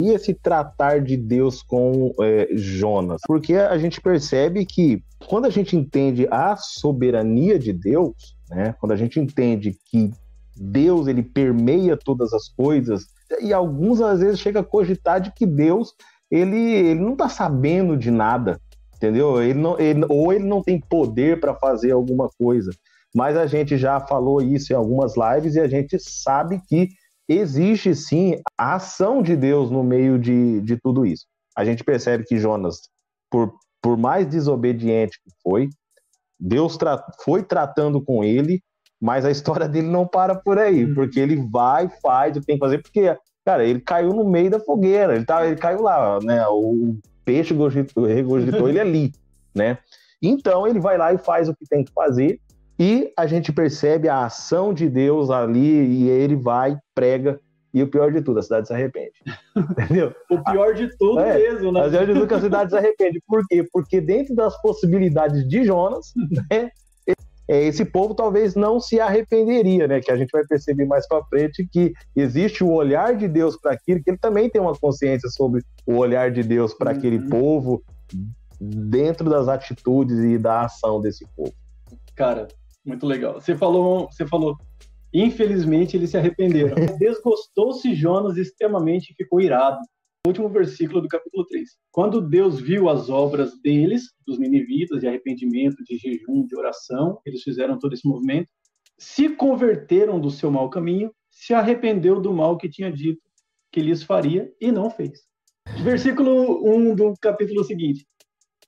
E esse tratar de Deus com é, Jonas? Porque a gente percebe que quando a gente entende a soberania de Deus, né, quando a gente entende que Deus ele permeia todas as coisas, e alguns às vezes chega a cogitar de que Deus ele, ele não está sabendo de nada, entendeu? Ele não, ele, ou ele não tem poder para fazer alguma coisa. Mas a gente já falou isso em algumas lives e a gente sabe que existe sim a ação de Deus no meio de, de tudo isso. A gente percebe que Jonas, por, por mais desobediente que foi, Deus tra foi tratando com ele, mas a história dele não para por aí, uhum. porque ele vai, faz o que tem que fazer, porque, cara, ele caiu no meio da fogueira, ele, tá, ele caiu lá, né? O peixe regurgitou ele ali, né? Então ele vai lá e faz o que tem que fazer, e a gente percebe a ação de Deus ali, e ele vai, prega, e o pior de tudo, a cidade se arrepende. Entendeu? o pior de tudo é, mesmo, né? O pior de tudo é que a cidade se arrepende. Por quê? Porque dentro das possibilidades de Jonas, né, é, esse povo talvez não se arrependeria, né? Que a gente vai perceber mais para frente que existe o olhar de Deus para aquilo, que ele também tem uma consciência sobre o olhar de Deus para uhum. aquele povo dentro das atitudes e da ação desse povo. Cara, muito legal. Você falou, você falou, infelizmente eles se arrependeram. Desgostou-se Jonas extremamente e ficou irado. último versículo do capítulo 3. Quando Deus viu as obras deles, dos ninivitas, de arrependimento, de jejum, de oração, eles fizeram todo esse movimento, se converteram do seu mau caminho, se arrependeu do mal que tinha dito que lhes faria e não fez. Versículo 1 do capítulo seguinte.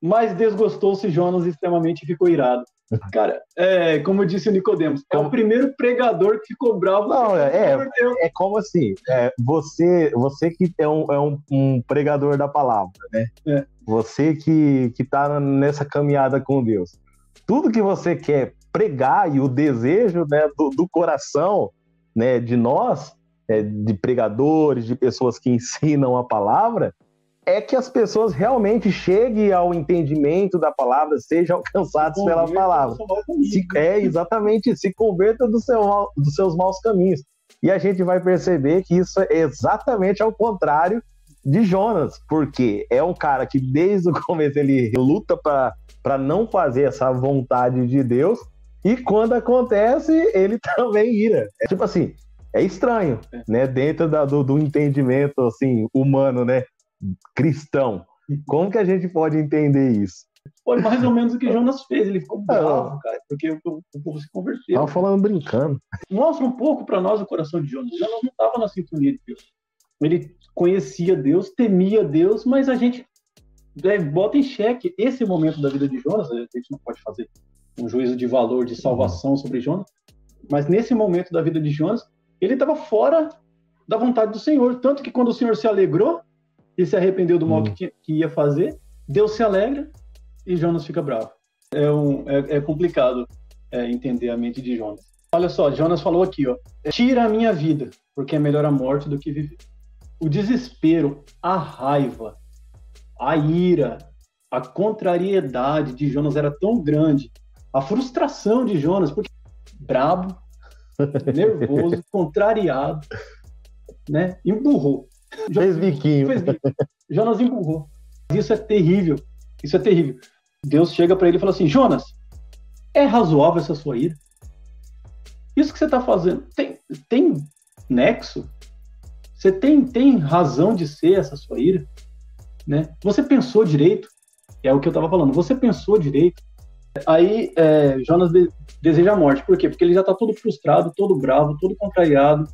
Mas desgostou-se Jonas extremamente e ficou irado. Cara, é, como disse o Nicodemos, é o primeiro pregador que ficou bravo. Não, é, é, é como assim, é, você, você que é, um, é um, um pregador da palavra, né? É. Você que, que tá nessa caminhada com Deus. Tudo que você quer pregar e o desejo né, do, do coração né, de nós, é, de pregadores, de pessoas que ensinam a palavra, é que as pessoas realmente cheguem ao entendimento da palavra, sejam alcançadas pela palavra. Se, é exatamente, se converta do seu, dos seus maus caminhos. E a gente vai perceber que isso é exatamente ao contrário de Jonas, porque é um cara que desde o começo ele luta para não fazer essa vontade de Deus, e quando acontece, ele também ira. É tipo assim, é estranho, é. né? Dentro da, do, do entendimento assim humano, né? Cristão. Como que a gente pode entender isso? Foi mais ou menos o que Jonas fez. Ele ficou bravo, cara, porque o, povo se converteu. Tava falando brincando. Mostra um pouco para nós o coração de Jonas. Jonas não estava na sintonia de Deus. Ele conhecia Deus, temia Deus, mas a gente é, bota em xeque esse momento da vida de Jonas. A gente não pode fazer um juízo de valor, de salvação sobre Jonas, mas nesse momento da vida de Jonas, ele estava fora da vontade do Senhor. Tanto que quando o Senhor se alegrou, e se arrependeu do mal hum. que, que, ia fazer. Deus se alegra e Jonas fica bravo. É, um, é, é complicado é, entender a mente de Jonas. Olha só, Jonas falou aqui, ó, tira a minha vida, porque é melhor a morte do que viver. O desespero, a raiva, a ira, a contrariedade de Jonas era tão grande, a frustração de Jonas, porque brabo, nervoso, contrariado, né? Emburrou. Fez biquinho. Fez biquinho. Jonas empurrou. Isso é terrível. Isso é terrível. Deus chega para ele e fala assim: Jonas, é razoável essa sua ira? Isso que você está fazendo tem, tem nexo? Você tem, tem razão de ser essa sua ira? Né? Você pensou direito? É o que eu estava falando. Você pensou direito? Aí é, Jonas de, deseja a morte. Por quê? Porque ele já está todo frustrado, todo bravo, todo contrariado,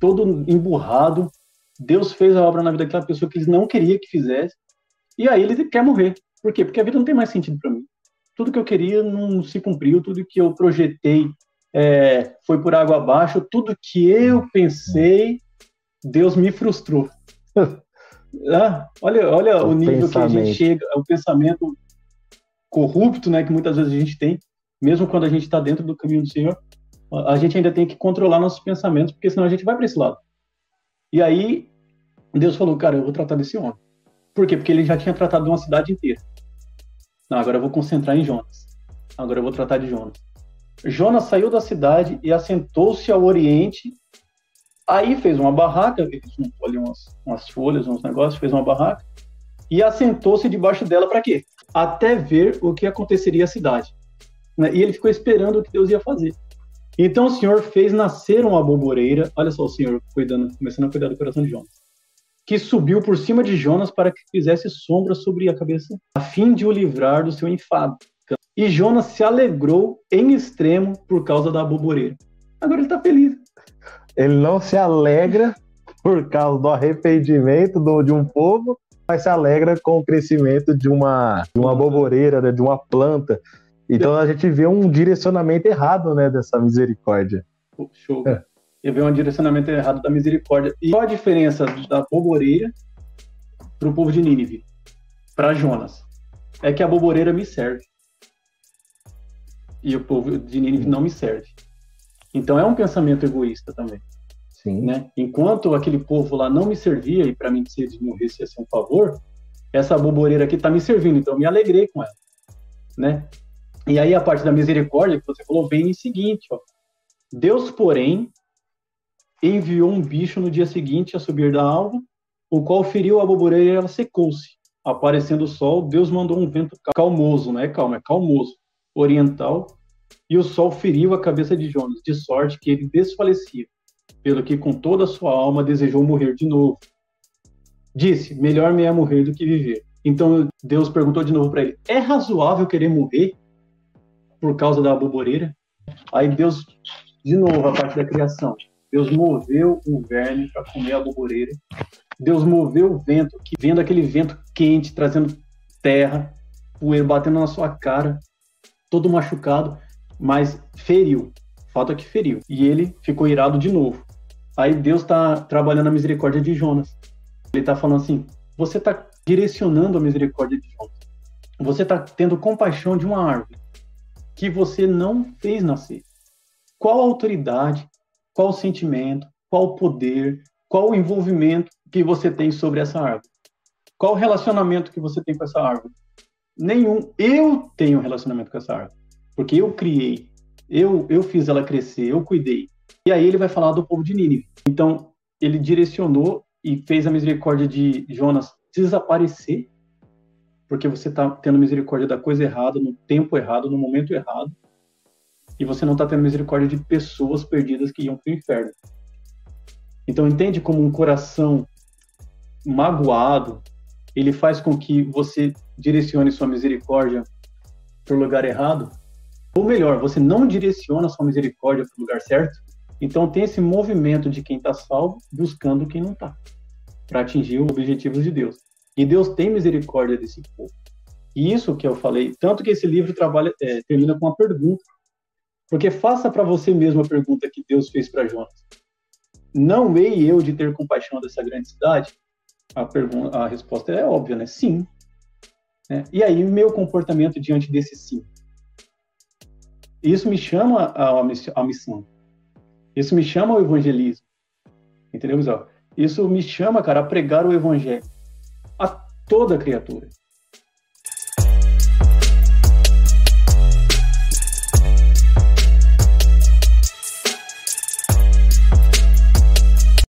todo emburrado. Deus fez a obra na vida daquela pessoa que ele não queria que fizesse, e aí ele quer morrer. Por quê? Porque a vida não tem mais sentido para mim. Tudo que eu queria não se cumpriu, tudo que eu projetei é, foi por água abaixo, tudo que eu pensei, Deus me frustrou. ah, olha olha o, o nível que a gente chega, o pensamento corrupto né, que muitas vezes a gente tem, mesmo quando a gente está dentro do caminho do Senhor, a gente ainda tem que controlar nossos pensamentos, porque senão a gente vai para esse lado. E aí, Deus falou, cara, eu vou tratar desse homem. Por quê? Porque ele já tinha tratado de uma cidade inteira. Não, agora eu vou concentrar em Jonas. Agora eu vou tratar de Jonas. Jonas saiu da cidade e assentou-se ao oriente Aí fez uma barraca, juntou ali umas, umas folhas, uns negócios, fez uma barraca e assentou-se debaixo dela para quê? Até ver o que aconteceria à cidade. Né? E ele ficou esperando o que Deus ia fazer. Então o Senhor fez nascer uma boboreira, olha só o Senhor cuidando, começando a cuidar do coração de Jonas, que subiu por cima de Jonas para que fizesse sombra sobre a cabeça, a fim de o livrar do seu enfado. E Jonas se alegrou em extremo por causa da boboreira. Agora ele está feliz. Ele não se alegra por causa do arrependimento do, de um povo, mas se alegra com o crescimento de uma, de uma boboreira, né, de uma planta. Então a gente vê um direcionamento errado né, dessa misericórdia. Show. É. Eu vejo um direcionamento errado da misericórdia. E qual a diferença da boboreira para o povo de Nínive? Para Jonas. É que a boboreira me serve. E o povo de Nínive não me serve. Então é um pensamento egoísta também. Sim. Né? Enquanto aquele povo lá não me servia, e para mim se eles morressem ia ser um favor, essa boboreira aqui está me servindo, então eu me alegrei com ela. Né? E aí a parte da misericórdia que você falou vem em seguinte, ó. Deus, porém, enviou um bicho no dia seguinte a subir da alva, o qual feriu a boboreira e ela secou-se. Aparecendo o sol, Deus mandou um vento calmoso, não é calmo, é calmoso, oriental, e o sol feriu a cabeça de Jonas, de sorte que ele desfalecia, pelo que com toda a sua alma desejou morrer de novo. Disse: Melhor me é morrer do que viver. Então Deus perguntou de novo para ele: É razoável querer morrer por causa da boboreira? Aí Deus, de novo, a parte da criação. Deus moveu o verme para comer a boboreira. Deus moveu o vento, que vendo aquele vento quente, trazendo terra, poeira batendo na sua cara, todo machucado mas feriu. Falta que feriu. E ele ficou irado de novo. Aí Deus está trabalhando a misericórdia de Jonas. Ele está falando assim: você está direcionando a misericórdia de Jonas. Você está tendo compaixão de uma árvore que você não fez nascer. Qual autoridade, qual sentimento, qual poder, qual envolvimento que você tem sobre essa árvore? Qual relacionamento que você tem com essa árvore? Nenhum. Eu tenho relacionamento com essa árvore porque eu criei, eu, eu fiz ela crescer, eu cuidei. E aí ele vai falar do povo de Nínive. Então, ele direcionou e fez a misericórdia de Jonas desaparecer, porque você está tendo misericórdia da coisa errada, no tempo errado, no momento errado, e você não está tendo misericórdia de pessoas perdidas que iam para o inferno. Então, entende como um coração magoado, ele faz com que você direcione sua misericórdia para o lugar errado? Ou melhor, você não direciona sua misericórdia para o lugar certo, então tem esse movimento de quem está salvo buscando quem não está, para atingir os objetivos de Deus. E Deus tem misericórdia desse povo. E isso que eu falei, tanto que esse livro trabalha, é, termina com uma pergunta. Porque faça para você mesmo a pergunta que Deus fez para Jonas. Não hei eu de ter compaixão dessa grande cidade? A, pergunta, a resposta é óbvia, né? Sim. Né? E aí, meu comportamento diante desse sim? Isso me chama à missão. Isso me chama ao evangelismo. Entendeu? Isso me chama, cara, a pregar o evangelho a toda criatura.